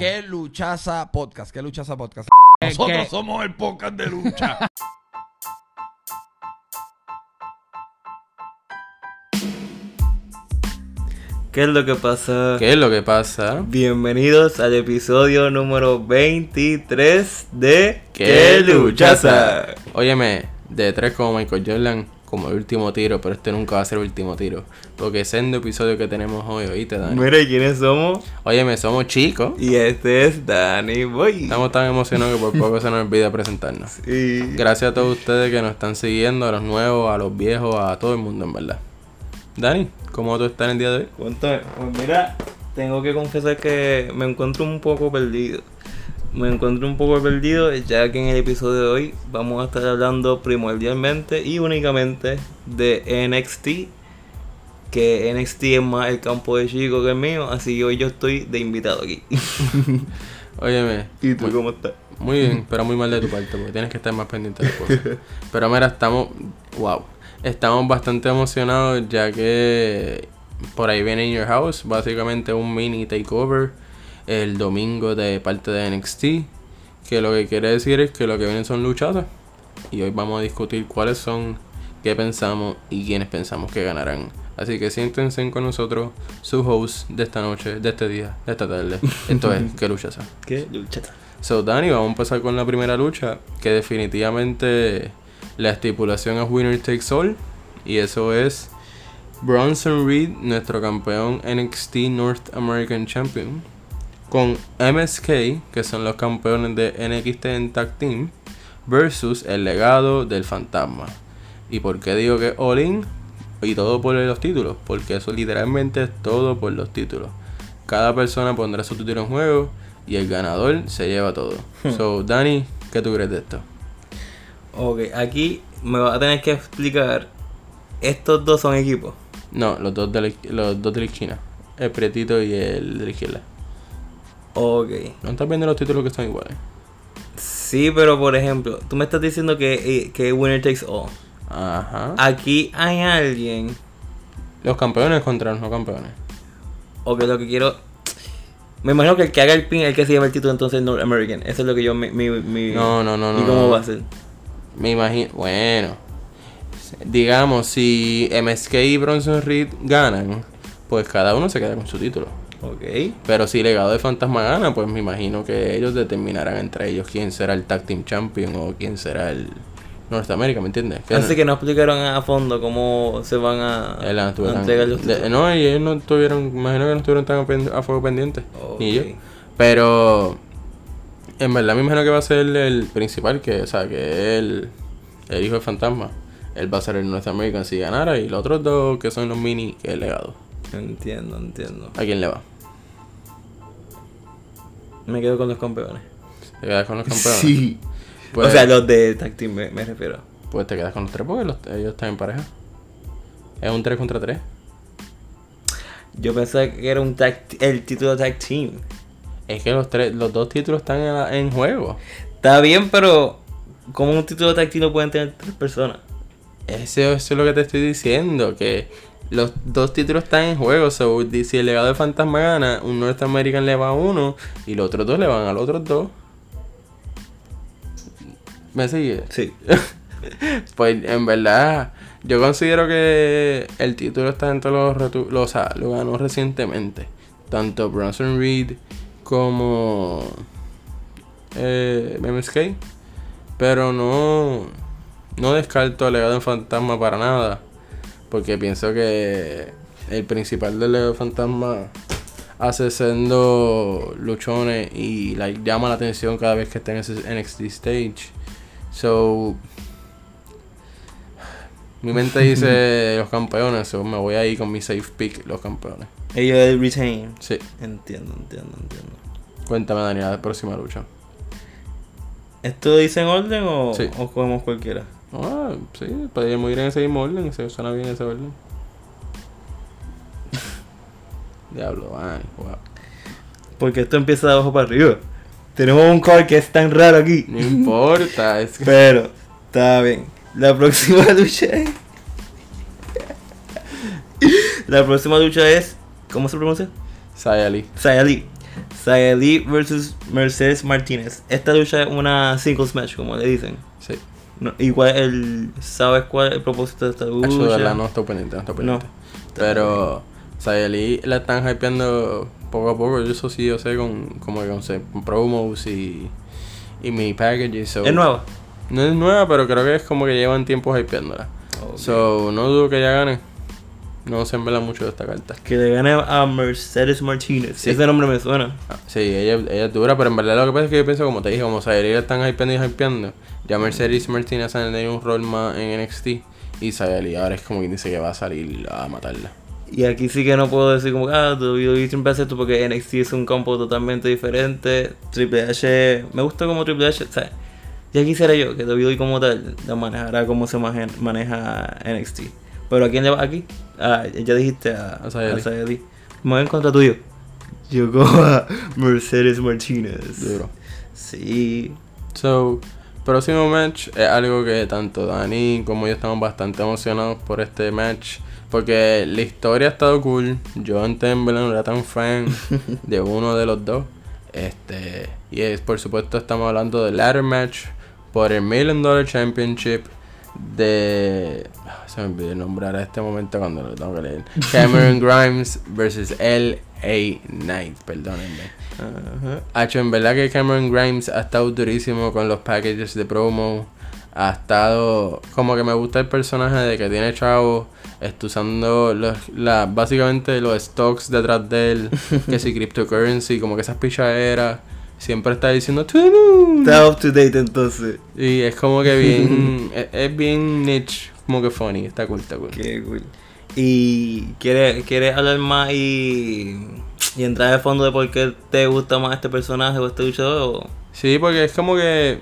¿Qué luchaza podcast? ¿Qué luchaza podcast? Nosotros que- somos el podcast de lucha. ¿Qué es lo que pasa? ¿Qué es lo que pasa? Bienvenidos al episodio número 23 de ¿Qué luchaza? Óyeme, de tres como Michael Jordan, como el último tiro, pero este nunca va a ser el último tiro. Porque ese es el episodio que tenemos hoy, ¿oíste, Dani? Mire quiénes somos. Óyeme, somos chicos. Y este es Danny Boy. Estamos tan emocionados que por poco se nos olvida presentarnos. Y Gracias a todos ustedes que nos están siguiendo, a los nuevos, a los viejos, a todo el mundo, en verdad. Dani, ¿cómo tú estás en el día de hoy? cuéntame. Pues mira, tengo que confesar que me encuentro un poco perdido. Me encuentro un poco perdido ya que en el episodio de hoy vamos a estar hablando primordialmente y únicamente de NXT. Que NXT es más el campo de chico que el mío, así que hoy yo estoy de invitado aquí. Óyeme. ¿Y tú muy- cómo estás? Muy bien, pero muy mal de tu parte, porque tienes que estar más pendiente de cosas. Pero mira, estamos, wow, estamos bastante emocionados ya que por ahí viene In Your House, básicamente un mini takeover el domingo de parte de NXT, que lo que quiere decir es que lo que vienen son luchadas. Y hoy vamos a discutir cuáles son, qué pensamos y quiénes pensamos que ganarán. Así que siéntense con nosotros, su host de esta noche, de este día, de esta tarde. Esto es, ¿qué luchas? ¿Qué? Lucha. So, Dani, vamos a empezar con la primera lucha, que definitivamente la estipulación es Winner Takes All, y eso es Bronson Reed, nuestro campeón NXT North American Champion, con MSK, que son los campeones de NXT en Tag Team, versus el legado del fantasma. ¿Y por qué digo que All In? Y todo por los títulos, porque eso literalmente es todo por los títulos. Cada persona pondrá su título en juego y el ganador se lleva todo. So, Dani, ¿qué tú crees de esto? Ok, aquí me va a tener que explicar. Estos dos son equipos. No, los dos de la, los dos de la esquina. El prietito y el de la izquierda. Ok. ¿No estás viendo los títulos que son iguales? Sí, pero por ejemplo, tú me estás diciendo que, eh, que winner takes all. Ajá. Aquí hay alguien. Los campeones contra los no campeones. O que lo que quiero. Me imagino que el que haga el pin es el que se lleva el título entonces North American. Eso es lo que yo. Mi, mi, mi- No, no, no, ¿Y no, cómo no. va a ser? Me imagino. Bueno. Digamos, si MSK y Bronson Reed ganan, pues cada uno se queda con su título. Ok. Pero si Legado de Fantasma gana, pues me imagino que ellos determinarán entre ellos quién será el Tag Team Champion o quién será el Norteamérica, ¿me entiendes? Así que no explicaron a fondo cómo se van a, no estuvo a entregar los de- no, y ellos no estuvieron, imagino que no estuvieron tan a, fuego pendiente, ni yo. Pero en verdad me imagino que va a ser el principal, que, o sea, que el, el hijo de Fantasma. Él va a ser el Norteamérica si ganara y los otros dos que son los mini, que es el legado. Entiendo, entiendo. ¿A quién le va? Me quedo con los campeones. ¿Te quedas con los campeones? Sí. Pues- o sea, los de tag team me, me refiero. Pues te quedas con los tres porque los- ellos están en pareja. Es un 3 contra 3. Yo pensaba que era un tag, el título de tag team. Es que los tres, los dos títulos están en, juego. Está bien, pero como un título de tag team lo pueden tener tres personas. Eso, eso es lo que te estoy diciendo. Que los dos títulos están en juego. So, si el legado de Fantasma gana, un North American le va a uno y los otros dos le van a los otros dos. ¿Me sigue? Sí. Pues en verdad, yo considero que el título está entre los, los o sea, lo ganó recientemente. Tanto Bronson Reed como eh, MSK. Pero no, no descarto el legado de fantasma para nada. Porque pienso que el principal del legado de fantasma hace siendo luchones y like, llama la atención cada vez que está en ese NXT stage. So, mi mente dice los campeones, so me voy ahí con mi safe pick, los campeones. Ellos el retain. Sí, Entiendo, entiendo, entiendo. cuéntame Daniela, la próxima lucha. ¿Esto dice en orden o, Sí. o cogemos cualquiera? Ah, sí, podríamos ir en ese mismo orden, se suena bien ese orden. Diablo, Dani, wow. Porque esto empieza de abajo para arriba. Tenemos un call que es tan raro aquí. No importa, es que... Pero, está bien. La próxima lucha es. La próxima lucha es. ¿Cómo se pronuncia? Sayali. Saya Lee. Xia Li versus Mercedes Martínez. Esta lucha es una singles match, como le dicen. No, igual el. ¿Sabes cuál es el propósito de esta de verdad, no estoy pendiente, no estoy pendiente. Pero Sayeli la están hypeando poco a poco. Yo eso sí, yo sé, con, como que con, promos y, y mi package. So, ¿Es nueva? No es nueva, pero creo que es como que llevan tiempo hypeándola. So, no dudo que ella gane. No se envela mucho de esta carta. Que le gane a Mercedes Martínez. Sí. Ese nombre me suena. Ah, Sí, ella, ella es dura, pero en verdad lo que pasa es que yo pienso, como te dije, como Sayeli la están hypeando y hypeando. Ya Mercedes Martínez han tenido un rol más en NXT. Y Sayeli ahora es como quien dice que va a salir a matarla. Y aquí sí que no puedo decir como ah, WWE siempre hace esto porque NXT es un campo totalmente diferente. Triple H, me gusta como Triple H, sea, ya quisiera yo que WWE como tal la manejara como se maneja NXT. Pero ¿a quién le aquí? Ah, ya dijiste a, A Sayeli. a. Me voy en contra tuyo. Yo cojo a Mercedes Martinez. Duro. Sí. So, próximo match es algo que tanto Dani como yo estamos bastante emocionados por este match. Porque la historia ha estado cool. Yo en no era tan fan de uno de los dos. Este, y es, por supuesto estamos hablando del ladder match por el Million Dollar Championship de... ah, Se me olvidó nombrar a este momento cuando lo tengo que leer. Cameron Grimes versus L.A. Knight, perdónenme. Ajá. Hacho, en verdad que Cameron Grimes ha estado durísimo con los packages de promo. Ha estado. Como que me gusta el personaje de que tiene chavo. Está usando los, la, básicamente los stocks detrás de él. que si cryptocurrency, como que esas pichaderas. Siempre está diciendo. Está up to date entonces. Y es como que bien. es, es bien niche. Como que funny. Está cool, está cool. Qué cool. ¿Y quieres, quieres hablar más y, y entrar al fondo de por qué te gusta más este personaje o este luchador? o- Sí, porque es como que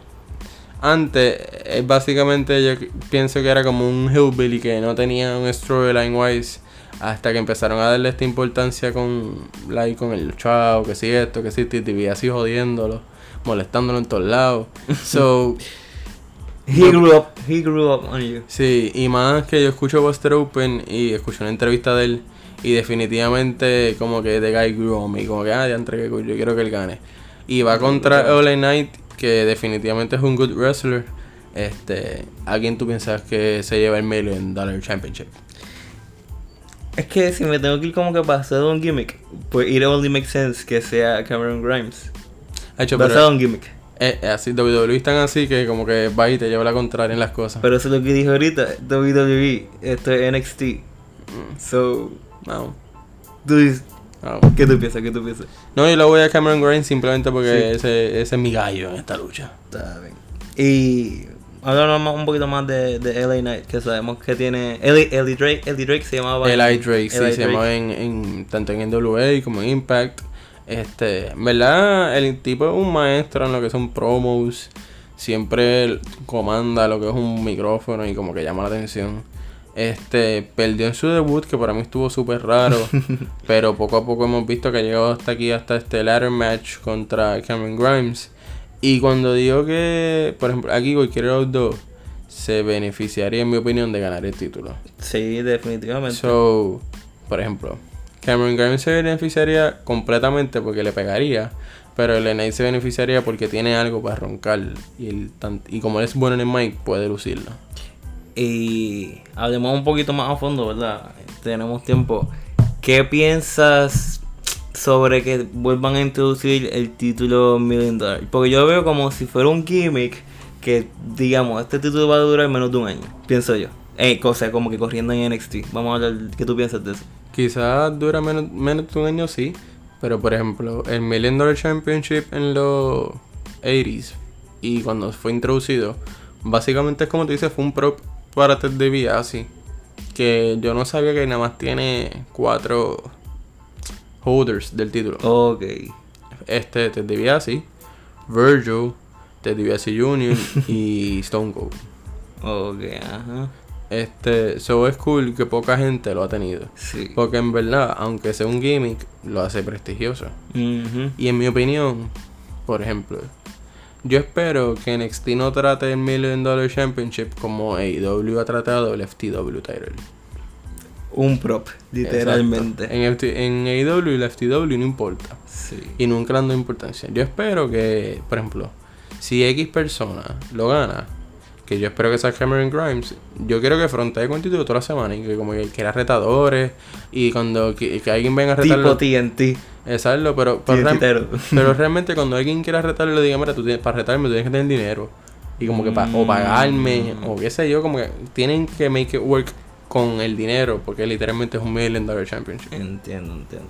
antes, eh, básicamente yo pienso que era como un hillbilly que no tenía un storyline wise hasta que empezaron a darle esta importancia con like, con el chavo, que sí esto, que sí TTV, así jodiéndolo, molestándolo en todos lados. So, He grew up, he grew up on you. sí, y más que yo escucho Buster Open y escucho una entrevista de él y definitivamente como que The Guy grew on me, como que ah, ya entre yo quiero que él gane. Y va contra LA Knight, que definitivamente es un good wrestler. Este, ¿a quién tú piensas que se lleva el Million Dollar Championship? Es que si me tengo que ir como que basado en un gimmick, pues it only makes sense que sea Cameron Grimes. Hecho, Basado en gimmick. eh, eh, así WWE están así que como que va y te lleva la contraria en las cosas. Pero eso es lo que dije ahorita, WWE, esto es NXT. So, no, tú dices. ¿qué tú piensas? ¿Qué tú piensas? No, yo lo voy a Cameron Grimes simplemente porque Sí. ese, ese es mi gallo en esta lucha. Está bien. Y hablando más- un poquito más de, de LA Knight, que sabemos que tiene. Eli, Eli Drake, Eli Drake se llamaba. El I Drake, sí, Eli se llama en, en, tanto en NWA como en Impact. Este, en verdad, el tipo es un maestro en lo que son promos. Siempre comanda lo que es un micrófono y como que llama la atención. Este, perdió en su debut, que para mí estuvo súper raro. pero poco a poco hemos visto que ha llegado hasta aquí, hasta este ladder match contra Cameron Grimes. Y cuando digo que, por ejemplo, aquí cualquiera de los dos se beneficiaría, en mi opinión, de ganar el título. Sí, definitivamente. So, por ejemplo, Cameron Grimes se beneficiaría completamente porque le pegaría, pero el Knight se beneficiaría porque tiene algo para roncar y, el y como él es bueno en el mic, puede lucirlo. Y hablemos un poquito más a fondo, ¿verdad? Tenemos tiempo. ¿Qué piensas sobre que vuelvan a introducir el título Million Dollar? Porque yo veo como si fuera un gimmick que, digamos, este título va a durar menos de un año, pienso yo. Eh, cosa como que corriendo en NXT. Vamos a hablar, ¿qué tú piensas de eso? Quizás dura menos, menos de un año, sí, pero por ejemplo, el Million Dollar Championship en los 80s y cuando fue introducido, básicamente es como tú dices, fue un prop para Ted DiBiase que yo no sabía que nada más tiene cuatro holders del título. Ok. Este, Ted DiBiase, Virgil, Ted DiBiase Jr. y Stone Cold. Ok, ajá. Este, so es cool que poca gente lo ha tenido. Sí. Porque en verdad, aunque sea un gimmick, lo hace prestigioso. Y en mi opinión, por ejemplo, yo espero que NXT no trate el Million Dollar Championship como AEW ha tratado el FTW title. Un prop, literalmente. Exacto. En, en AEW y la FTW no importa. Sí. Y nunca le han dado importancia. Yo espero que, por ejemplo, si X persona lo gana, que yo espero que sea Cameron Grimes, yo quiero que frontee con el título toda la semana y que como que quiera retadores y cuando que, que alguien venga a retarlo. Tipo TNT. Exacto, pero, pero, real- pero realmente cuando alguien quiera retarlo le diga, mira, tú tienes, para retarme tú tienes que tener dinero. Y como que pa- o pagarme, Mm. o qué sé yo, como que tienen que make it work con el dinero, porque literalmente es un million dollar championship. Entiendo, entiendo.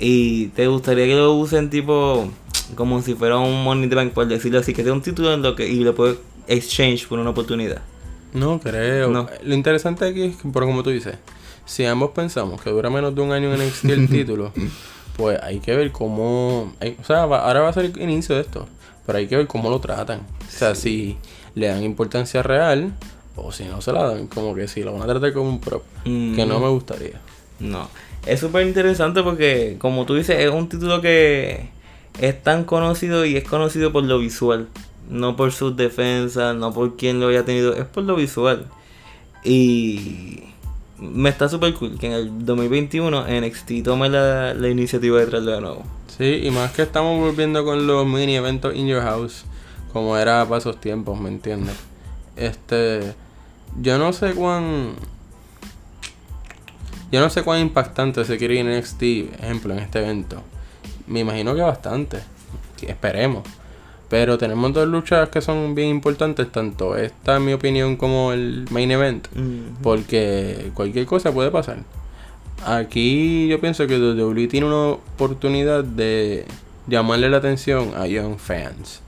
¿Y te gustaría que lo usen tipo como si fuera un Money Bank, por decirlo así, que sea un título en lo que y lo puedes exchange por una oportunidad? No creo. No. Lo interesante aquí es que, por como tú dices, si ambos pensamos que dura menos de un año en NXT el título, pues hay que ver cómo. hay- o sea, va- ahora va a ser el inicio de esto, pero hay que ver cómo lo tratan. O sea, si le dan importancia real o si no se la dan, como que si lo van a tratar como un prop, que no Mm. me gustaría. No. Es súper interesante porque, como tú dices, es un título que es tan conocido y es conocido por lo visual. No por sus defensas, no por quién lo haya tenido, es por lo visual. Y me está súper cool que en el 2021 NXT tome la, la iniciativa de traerlo de nuevo. Sí, y más que estamos volviendo con los mini eventos in your house, como era para esos tiempos, ¿me entiendes? Este, yo no sé cuán, yo no sé cuán impactante se quiere ir en NXT, ejemplo, en este evento. Me imagino que bastante, esperemos. Pero tenemos dos luchas que son bien importantes, tanto esta, en mi opinión, como el main event. Porque cualquier cosa puede pasar. Aquí yo pienso que WWE tiene una oportunidad de llamarle la atención a young fans.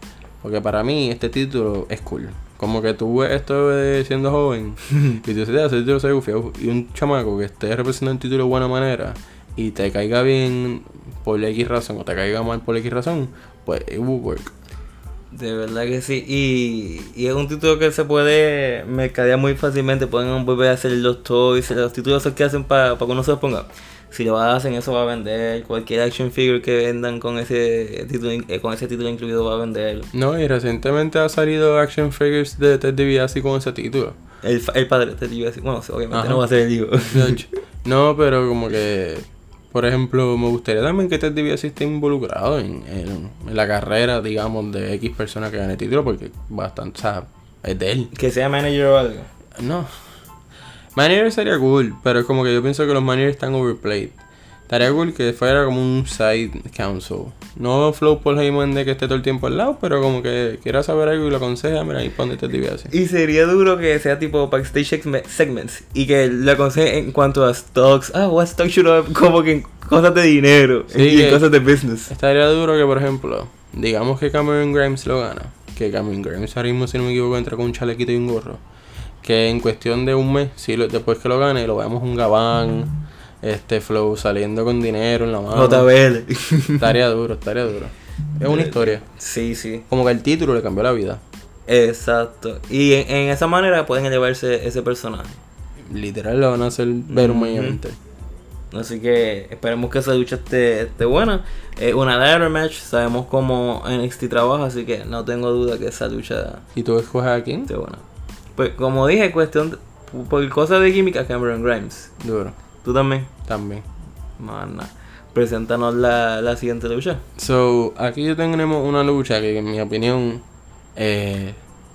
Porque para mí este título es cool. Como que tú ves esto de siendo joven y tú dices, "Ah, ese título se ve gufiado". Y un chamaco que esté representando el título de buena manera y te caiga bien por X razón o te caiga mal por X razón, pues it will work. De verdad que sí. Y, y es un título que se puede mercadear muy fácilmente. Pueden volver a hacer los toys, los títulos que hacen para que uno se los ponga. Si lo hacen, eso va a vender. Cualquier action figure que vendan con ese título, eh, con ese título incluido va a vender. No, y recientemente ha salido action figures de Ted DiBiase con ese título. El, el padre te iba a decir, bueno, obviamente Ajá. no va a ser el hijo. No, pero como que, por ejemplo, me gustaría también que Ted DiBiase esté involucrado en, en- en la carrera, digamos, de X persona que gane el título, porque bastante, o sea, es de él. que sea manager o algo. No. Manager sería cool, pero es como que yo pienso que los managers están overplayed. Estaría cool que fuera como un side council. No Flow Paul Heyman de que esté todo el tiempo al lado, pero como que quiera saber algo y lo aconseja, mira, ahí para donde Ted DiBiase. Y sería duro que sea tipo backstage segme- segments y que le aconseje en cuanto a stocks. Ah, what stock should I have? Como que en cosas de dinero Sí, y en cosas de business. Estaría duro que, por ejemplo, digamos que Cameron Grimes lo gana. Que Cameron Grimes ahora mismo, si no me equivoco, entra con un chalequito y un gorro. Que en cuestión de un mes, si lo- después que lo gane, lo veamos un gabán, este flow saliendo con dinero en la mano. JBL. Estaría duro, estaría duro. Es una historia. sí, sí. Como que el título le cambió la vida. Exacto. Y en, en esa manera pueden elevarse ese personaje. Literal lo van a hacer ver Ujú. event. Así que esperemos que esa lucha esté, esté buena. Una ladder match. Sabemos cómo NXT trabaja, así que no tengo duda que esa lucha ¿Y tú escoges a quién? esté buena. Pues como dije, cuestión de- por cosas de química, Cameron Grimes. Duro, ¿Tú también? también. Mana. Preséntanos la, la siguiente lucha. So, aquí tenemos una lucha que en mi opinión eh,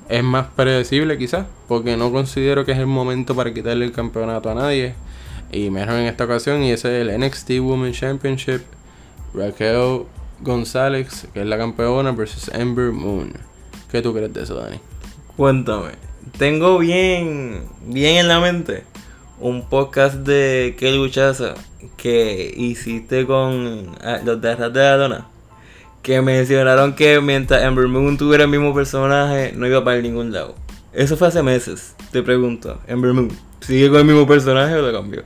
es más predecible quizás, porque no considero que es el momento para quitarle el campeonato a nadie, y menos en esta ocasión, y ese es el NXT Women's Championship, Raquel González, que es la campeona, versus Ember Moon. ¿Qué tú crees de eso, Dani? Cuéntame. Tengo bien, bien en la mente un podcast de qué luchaza que hiciste con ah, los de Arras de la Dona. Que mencionaron que mientras Ember Moon tuviera el mismo personaje, no iba para ningún lado. Eso fue hace meses. Te pregunto, Ember Moon, ¿sigue con el mismo personaje o lo cambió?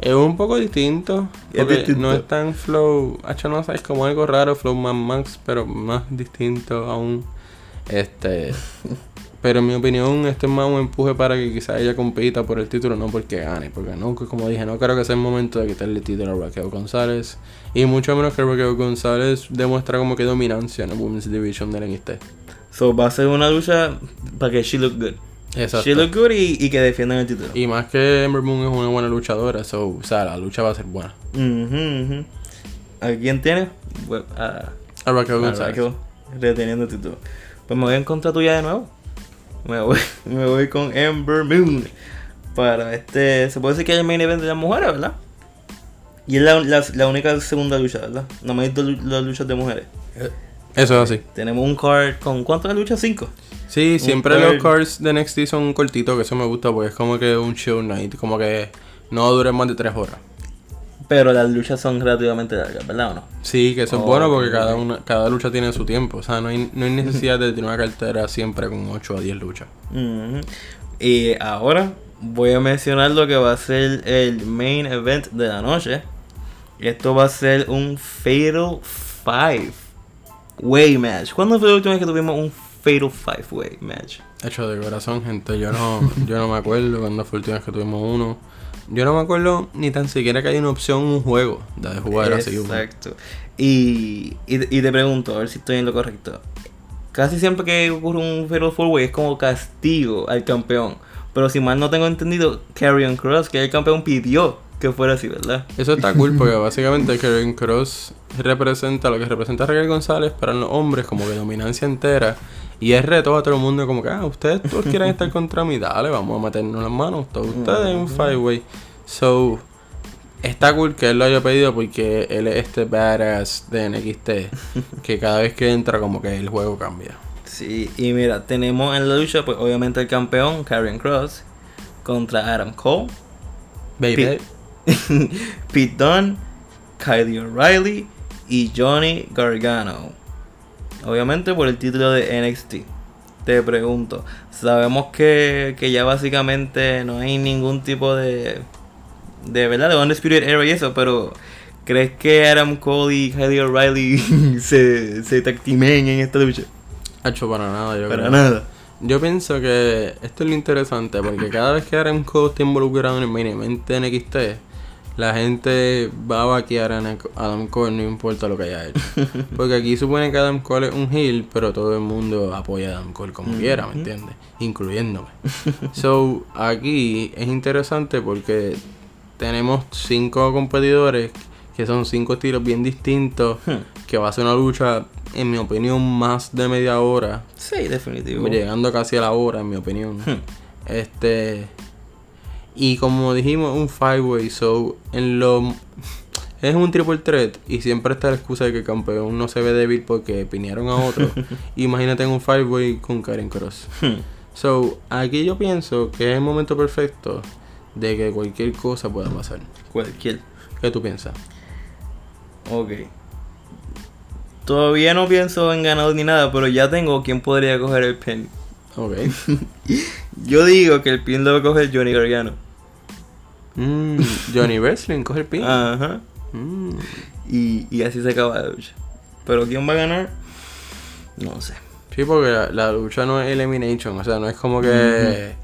Es un poco distinto, Es distinto. no es tan flow, hecho no sé, es como algo raro, flow más max, pero más distinto aún. Este, pero en mi opinión, este es más un empuje para que quizás ella compita por el título, no porque gane, porque no, como dije, no creo que sea el momento de quitarle el título a Raquel González, y mucho menos que Raquel González demuestra como que dominancia en la Women's Division del NXT. So va a ser una lucha para que she look good. Exacto. She look good y, y que defiendan el título. Y más que Ember Moon es una buena luchadora, so, o sea, la lucha va a ser buena. Ujú. ¿A quién tiene? A, A Raquel a González. Raquel, reteniendo el título. Pues me voy en contra tuya de nuevo. Me voy, me voy con Ember Moon. Para este. Se puede decir que es el main event de las mujeres, ¿verdad? Y es la, la, la única segunda lucha, ¿verdad? No me he visto las luchas de mujeres. Eso es así. Tenemos un card con ¿cuántas luchas? Cinco. Sí, siempre card. los cards de NXT son cortitos, que eso me gusta porque es como que un show night, como que no duren más de tres horas. Pero las luchas son relativamente largas, ¿verdad o no? Sí, que eso es Oh, bueno porque cada una cada lucha tiene su tiempo. O sea, no hay, no hay necesidad de tener una cartera siempre con 8 a 10 luchas. Ujú. Y ahora voy a mencionar lo que va a ser el main event de la noche. Esto va a ser un Fatal 5 Way match. ¿Cuándo fue la última vez que tuvimos un Fatal 5 Way match? Hecho de corazón, gente. Yo no, yo no me acuerdo cuando fue la última vez que tuvimos uno. Yo no me acuerdo ni tan siquiera que hay una opción, un juego de jugar así. Exacto. Y, y, y te pregunto, a ver si estoy en lo correcto. Casi siempre que ocurre un Fatal 4 Way es como castigo al campeón. Pero si mal no tengo entendido, Karrion Cross, que el campeón, pidió que fuera así, ¿verdad? Eso está cool porque básicamente Karen Cross representa lo que representa Raquel González para los hombres, como que dominancia entera. Y es reto a todo el mundo, como que, ah, ustedes todos quieren estar contra mí, dale, vamos a meternos las manos, todos ustedes en un five way. So, está cool que él lo haya pedido porque él es este badass de NXT, que cada vez que entra, como que el juego cambia. Sí, y mira, tenemos en la lucha, pues obviamente el campeón, Karrion Cross, contra Adam Cole, Baby. Pete, Pete Dunne, Kylie O'Reilly y Johnny Gargano. Obviamente por el título de NXT. Te pregunto, sabemos que, que ya básicamente no hay ningún tipo de. de verdad, de Undisputed Era y eso, pero. ¿Crees que Adam Cole y Kylie O'Reilly se, se tactimen en esta lucha? Hacho para nada, yo Para creo. nada. Yo pienso que esto es lo interesante, porque cada vez que Adam Cole está involucrado en el main event de NXT, la gente va a vaquear a Adam Cole, no importa lo que haya hecho. Porque aquí supone que Adam Cole es un heel, pero todo el mundo apoya a Adam Cole como quiera, ¿me entiendes? Incluyéndome. so, aquí es interesante porque tenemos cinco competidores que son cinco estilos bien distintos, que va a ser una lucha, en mi opinión, más de media hora. Sí, definitivo. Llegando casi a la hora, en mi opinión. Este. Y como dijimos, un five way. So, en lo. Es un triple threat. Y siempre está la excusa de que el campeón no se ve débil porque pinearon a otro. Imagínate en un five way con Karen Cross. So, aquí yo pienso que es el momento perfecto de que cualquier cosa pueda pasar. Cualquier. ¿Qué tú piensas? Ok. Todavía no pienso en ganador ni nada, pero ya tengo quién podría coger el pin. Ok. Yo digo que el pin lo va a coger Johnny Gargano. Mm, Johnny Wrestling coge el pin. Ajá. Mm. Y, y así se acaba la lucha. Pero quién va a ganar, no sé. Sí, porque la, la lucha no es elimination, o sea, no es como que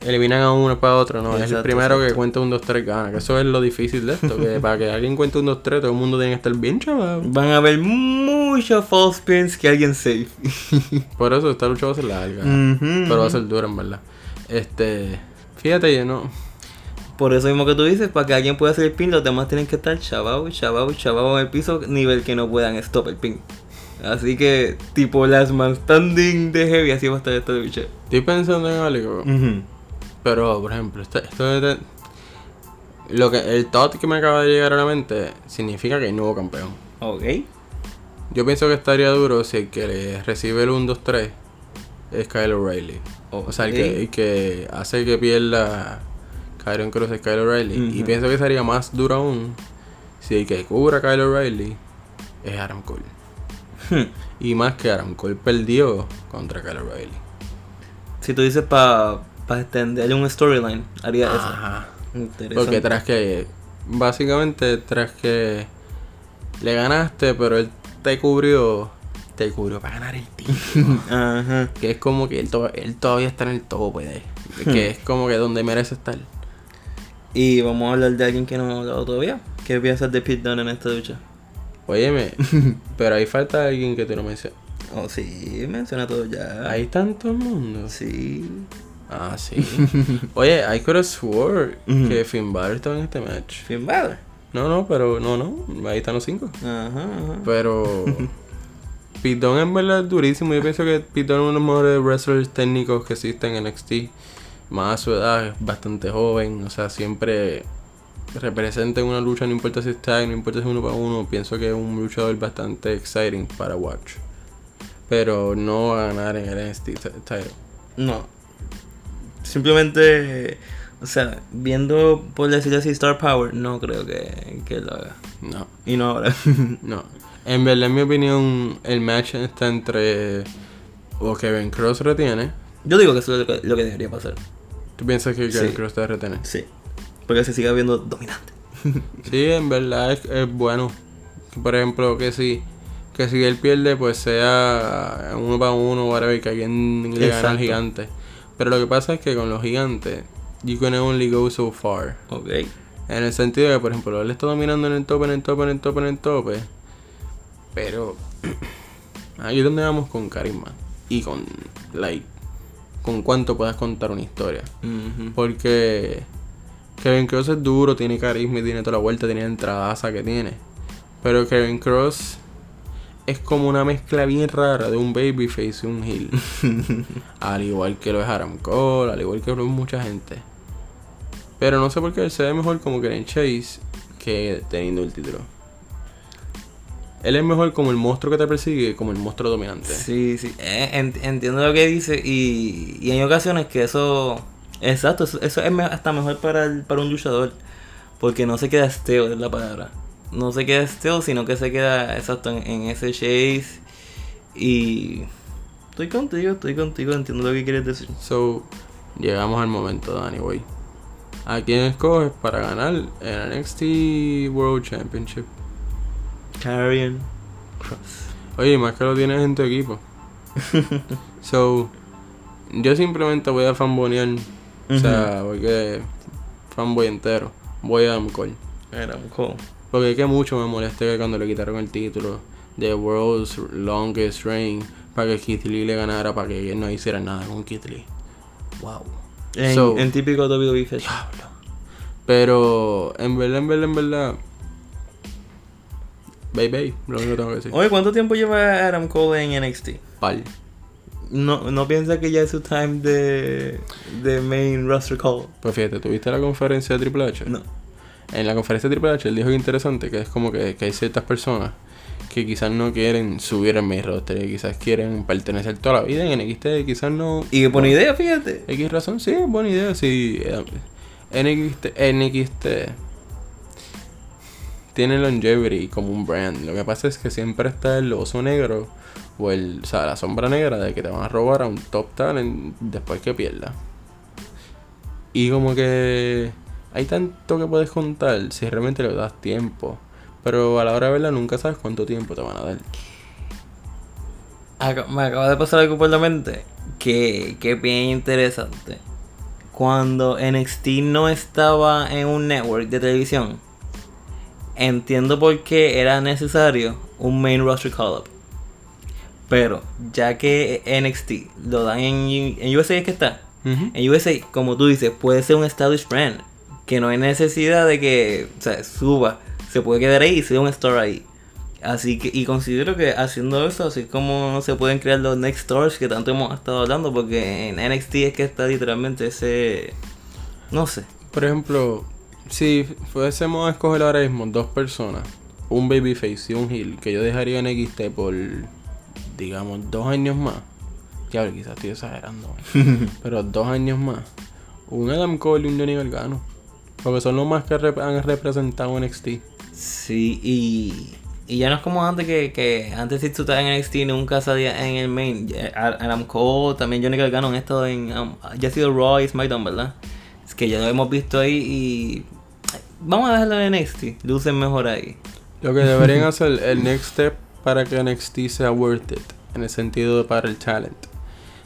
eliminan a uno para otro, no, es el Exacto, primero que cuenta un 2 3 gana, que eso es lo difícil de esto, que para que alguien cuente un 2 3 todo el mundo tiene que estar bien chaval. Van a haber muchos false pins que alguien safe. Por eso esta lucha va a ser larga, Ujú. pero va a ser dura en verdad. Este, fíjate, yo no Por eso mismo que tú dices, para que alguien pueda hacer el pin, los demás tienen que estar chavao, chavao, chavao en el piso, nivel que no puedan stop el pin. Así que, tipo Last Man Standing de Heavy, así va a estar esta lucha. estoy pensando en algo, Ujú. Pero por ejemplo, este- esto de lo que el thought que me acaba de llegar a la mente significa que hay nuevo campeón. Ok. Yo pienso que estaría duro si el que le recibe el 1 2 3 es Kyle O'Reilly. O sea, el que, el que hace que pierda Kyron Cruz es Kyle O'Reilly. Y Ujú. pienso que sería más duro aún si el que cubra a Kyle O'Reilly es Adam Cole. Hmm. Y más que Adam Cole perdió contra Kyle O'Reilly. Si tú dices para pa extenderle un storyline, haría eso. Ajá. Interesante. Porque tras que, básicamente, tras que le ganaste, pero él te cubrió, te cubrió para ganar el título. Ajá. que es como que él, to- él todavía está en el tope de que es como que donde merece estar. Y vamos a hablar de alguien que no hemos hablado todavía. ¿Qué piensas de Pete Dunne en esta lucha? Óyeme, pero ahí falta alguien que te lo menciona. Oh, sí, menciona todo ya. Hay tanto el mundo. Sí. Ah, sí. Oye, I could have swore que Finn Balor estaba en este match. Finn Balor. No, no, pero no, no. Ahí están los cinco. Ajá, ajá. Pero. Pitón en verdad es durísimo. Yo pienso que Pitón es uno de los mejores wrestlers técnicos que existen en NXT. Más a su edad, es bastante joven. O sea, siempre representa en una lucha, no importa si está, no importa si es uno para uno. Pienso que es un luchador bastante exciting para watch. Pero no va a ganar en el NXT title. No. Simplemente, o sea, viendo, por decirlo así, Star Power, no creo que, que lo haga. No, Y no ahora. no. En verdad, en mi opinión, el match está entre. O Kevin Cross retiene. Yo digo que eso es lo que, lo que debería pasar. ¿Tú piensas que Kevin Sí. Cross te retiene? Sí. Porque se siga viendo dominante. Sí, en verdad es, es bueno. Por ejemplo, que si, que si él pierde, pues sea uno para uno, whatever, que alguien le gana al gigante. Pero lo que pasa es que con los gigantes, you can only go so far. Ok. En el sentido de que, por ejemplo, él está dominando en el tope, en el tope, en el tope, en el tope. Pero ahí es donde vamos con carisma. Y con, like, con cuánto puedas contar una historia. Porque Kevin Cross es duro, tiene carisma y tiene toda la vuelta, tiene la entradaza que tiene. Pero Kevin Cross es como una mezcla bien rara de un babyface y un heel. al igual que lo es Adam Cole, al igual que lo es mucha gente. Pero no sé por qué él se ve mejor como Karen Chase que teniendo el título. Él es mejor como el monstruo que te persigue como el monstruo dominante. Sí, sí. Eh, ent- entiendo lo que dice y, y hay ocasiones que eso... Exacto, eso, eso es hasta mejor para, el- para un luchador. Porque no se queda esteo, es la palabra. No se queda esteo, sino que se queda exacto en, en ese chase. Y... Estoy contigo, estoy contigo, entiendo lo que quieres decir. So, llegamos al momento, Danny Way. ¿A quién escoges para ganar el NXT World Championship? Carrion Cross. Oye, más que lo tienes en tu equipo. so, yo simplemente voy a fanbonear. O sea, porque fanboy entero. Voy a Adam Cole. Era. Porque es que mucho me molesté que cuando le quitaron el título de World's Longest Reign para que Keith Lee le ganara para que no hiciera nada con Keith Lee. Wow. En, So- en típico WWE. Diablo. Pero en verdad, en verdad, en verdad. Bye, lo único que tengo que decir. Oye, ¿cuánto tiempo lleva Adam Cole en NXT? Pal. No, no piensa que ya es su time de, de main roster call. Pues fíjate, ¿tuviste la conferencia de Triple H? No. En la conferencia de Triple H él dijo que interesante, que es como que, que hay ciertas personas que quizás no quieren subir al main roster, que quizás quieren pertenecer toda la vida en NXT, quizás no... Y que buena idea, fíjate. X razón, sí, buena idea, sí. eh, NXT, NXT tiene longevity como un brand. Lo que pasa es que siempre está el oso negro o el, o sea, la sombra negra de que te van a robar a un top talent después que pierda. Y como que hay tanto que puedes contar si realmente le das tiempo. Pero a la hora de verla nunca sabes cuánto tiempo te van a dar. Me acaba de pasar algo por la mente que, que bien interesante. Cuando NXT no estaba en un network de televisión, entiendo por qué era necesario un main roster call-up. Pero ya que NXT lo dan en, en USA es que está. En USA, como tú dices, puede ser un established brand. Que no hay necesidad de que o sea, suba. Se puede quedar ahí y sea un store ahí. Así que, y considero que haciendo eso, así como se pueden crear los next stores que tanto hemos estado hablando, porque en NXT es que está literalmente ese. No sé. Por ejemplo, si fuésemos a escoger ahora mismo dos personas, un babyface y un heel, que yo dejaría en XT por, digamos, dos años más. Ya, quizás estoy exagerando, pero dos años más. Un Adam Cole y un Johnny Gargano. Porque son los más que rep- han representado en NXT. Sí, y. Y ya no es como antes que, que antes si tú estabas en NXT nunca salía en el main. Adam Cole, también Johnny Gargano han estado en. um, ya ha sido Raw y SmackDown, ¿verdad? Es que ya lo hemos visto ahí y. Vamos a dejarlo en NXT. Lucen mejor ahí. Lo que deberían hacer el next step para que NXT sea worth it, en el sentido de para el talent.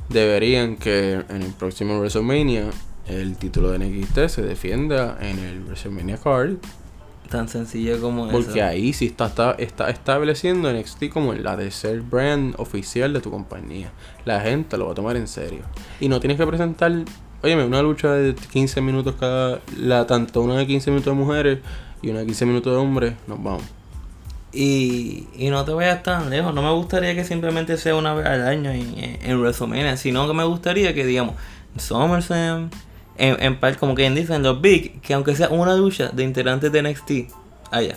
Deberían que en el próximo WrestleMania el título de NXT se defienda en el WrestleMania card. Tan sencillo como Porque eso. ahí sí está, está, está estableciendo NXT como la de ser brand oficial de tu compañía. La gente lo va a tomar en serio. Y no tienes que presentar Oye, una lucha de 15 minutos cada. La, tanto una de 15 minutos de mujeres y una de 15 minutos de hombres, nos vamos. Y, y no te vayas tan lejos. No me gustaría que simplemente sea una vez al año en, en, en WrestleMania, sino que me gustaría que, digamos, SummerSlam, en, en par, como quien dice, en los Big, que aunque sea una lucha de integrantes de NXT, allá.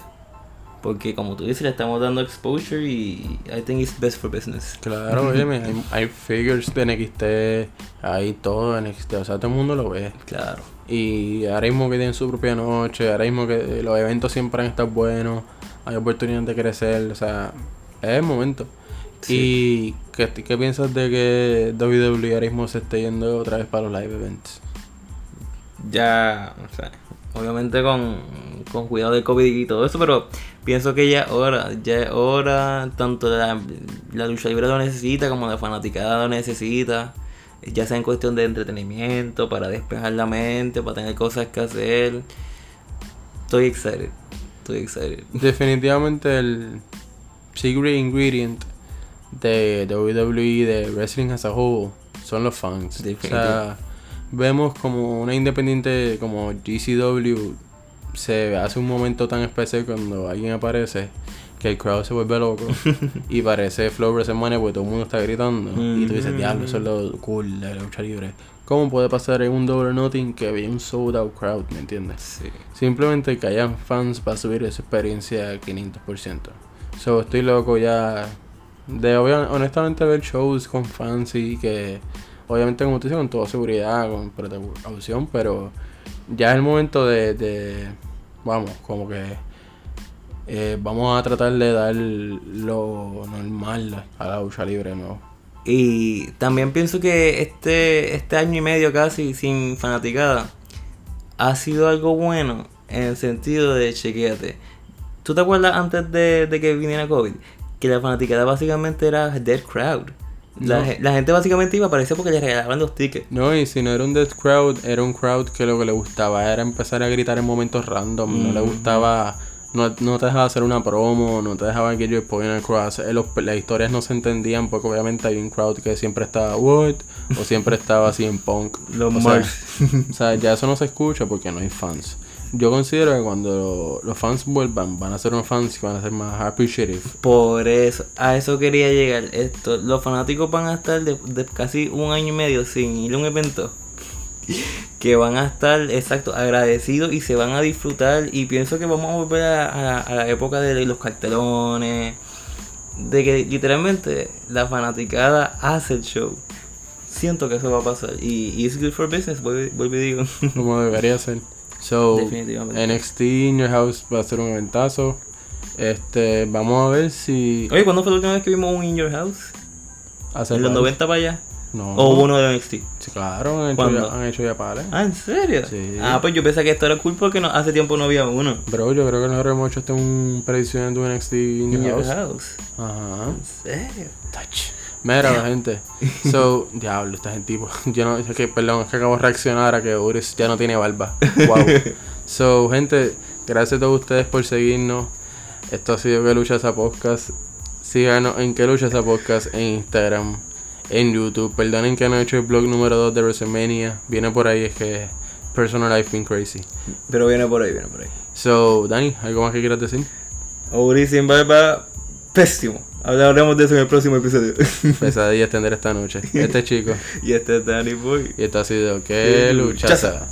Porque como tú dices, le estamos dando exposure y I think it's best for business. Claro, oye, hay, hay figures de NXT, hay todo de NXT, o sea, todo el mundo lo ve. Claro. Y ahora mismo que tienen su propia noche, ahora mismo que los eventos siempre han estado buenos, hay oportunidad de crecer, o sea, es el momento. ¿Y qué, qué piensas de que WWE ahora mismo se esté yendo otra vez para los live events? Ya, o sea, obviamente con, con cuidado del COVID y todo eso, pero pienso que ya es hora, ya es hora, tanto la, la lucha libre lo necesita como la fanaticada lo necesita, ya sea en cuestión de entretenimiento, para despejar la mente, para tener cosas que hacer. Estoy excited, estoy excited. Definitivamente el secret ingredient de WWE, de wrestling as a whole, son los fans. O sea, vemos como una independiente como GCW se hace un momento tan especial cuando alguien aparece que el crowd se vuelve loco y parece Flow WrestleMania porque todo el mundo está gritando y tú dices, diablo, eso es lo cool de la lucha libre. ¿Cómo puede pasar en un Double Nothing que había un sold out crowd, me entiendes? Sí. Simplemente que hayan fans para subir esa experiencia al 500%. So, estoy loco ya de honestamente ver shows con fans y que obviamente como tú dices con toda seguridad, con precaución, pero ya es el momento de, vamos, como que eh, vamos a tratar de dar lo normal a la lucha libre, ¿no? Y también pienso que este, este año y medio casi sin fanaticada ha sido algo bueno en el sentido de chequeate. ¿Tú te acuerdas antes de que viniera COVID? Que la fanaticada básicamente era dead crowd. La, No. la gente básicamente iba a aparecer porque le regalaban los tickets. No, y si no era un death crowd, era un crowd que lo que le gustaba era empezar a gritar en momentos random. No le gustaba, no, no te dejaba hacer una promo, no te dejaba get your point across. Eh, los- las historias no se entendían porque obviamente hay un crowd que siempre estaba what o siempre estaba así en punk. Los o, sea, o sea, ya eso no se escucha porque no hay fans. Yo considero que cuando los fans vuelvan, van a ser unos fans que van a ser más appreciative. Por eso, a eso quería llegar. Esto, los fanáticos van a estar de, de casi un año y medio sin ir a un evento. Que van a estar, exacto, agradecidos y se van a disfrutar. Y pienso que vamos a volver a, a- a la época de los cartelones. De que literalmente la fanaticada hace el show. Siento que eso va a pasar. Y, y it's good for business, vuelvo vuelvo y digo. como debería ser. So, Definitivamente. NXT in Your House va a ser un eventazo. Este, vamos a ver si Oye, ¿cuándo fue la última vez que vimos un In Your House? hace ¿En los par- 90 para allá? No. ¿O uno de NXT? Sí, claro, han hecho, ya, han hecho ya pares. Ah, ¿en serio? Sí. Ah, pues yo pensé que esto era cool porque no, hace tiempo no había uno. Bro, yo creo que nosotros hemos hecho este un predicción de un NXT in Your In your House. house. Ajá. ¿En serio? Touch. Mira, la gente. So, diablo, esta gente tipo. Yo no, es que, perdón, es que acabo de reaccionar a que Uris ya no tiene barba. Wow. So, gente, gracias a todos ustedes por seguirnos. Esto ha sido Que Lucha esa Podcast. Síganos en Que Lucha esa Podcast en Instagram, en YouTube. Perdonen que no he hecho el blog número 2 de WrestleMania. Viene por ahí, es que Personal Life been crazy. Pero viene por ahí, viene por ahí. So, Dani, ¿algo más que quieras decir? Uri sin barba, pésimo. Hablaremos de eso en el próximo episodio. Pesadilla extender esta noche. Este chico. y este es Danny Boy. Y esto ha sido Que Luchaza. Luchaza.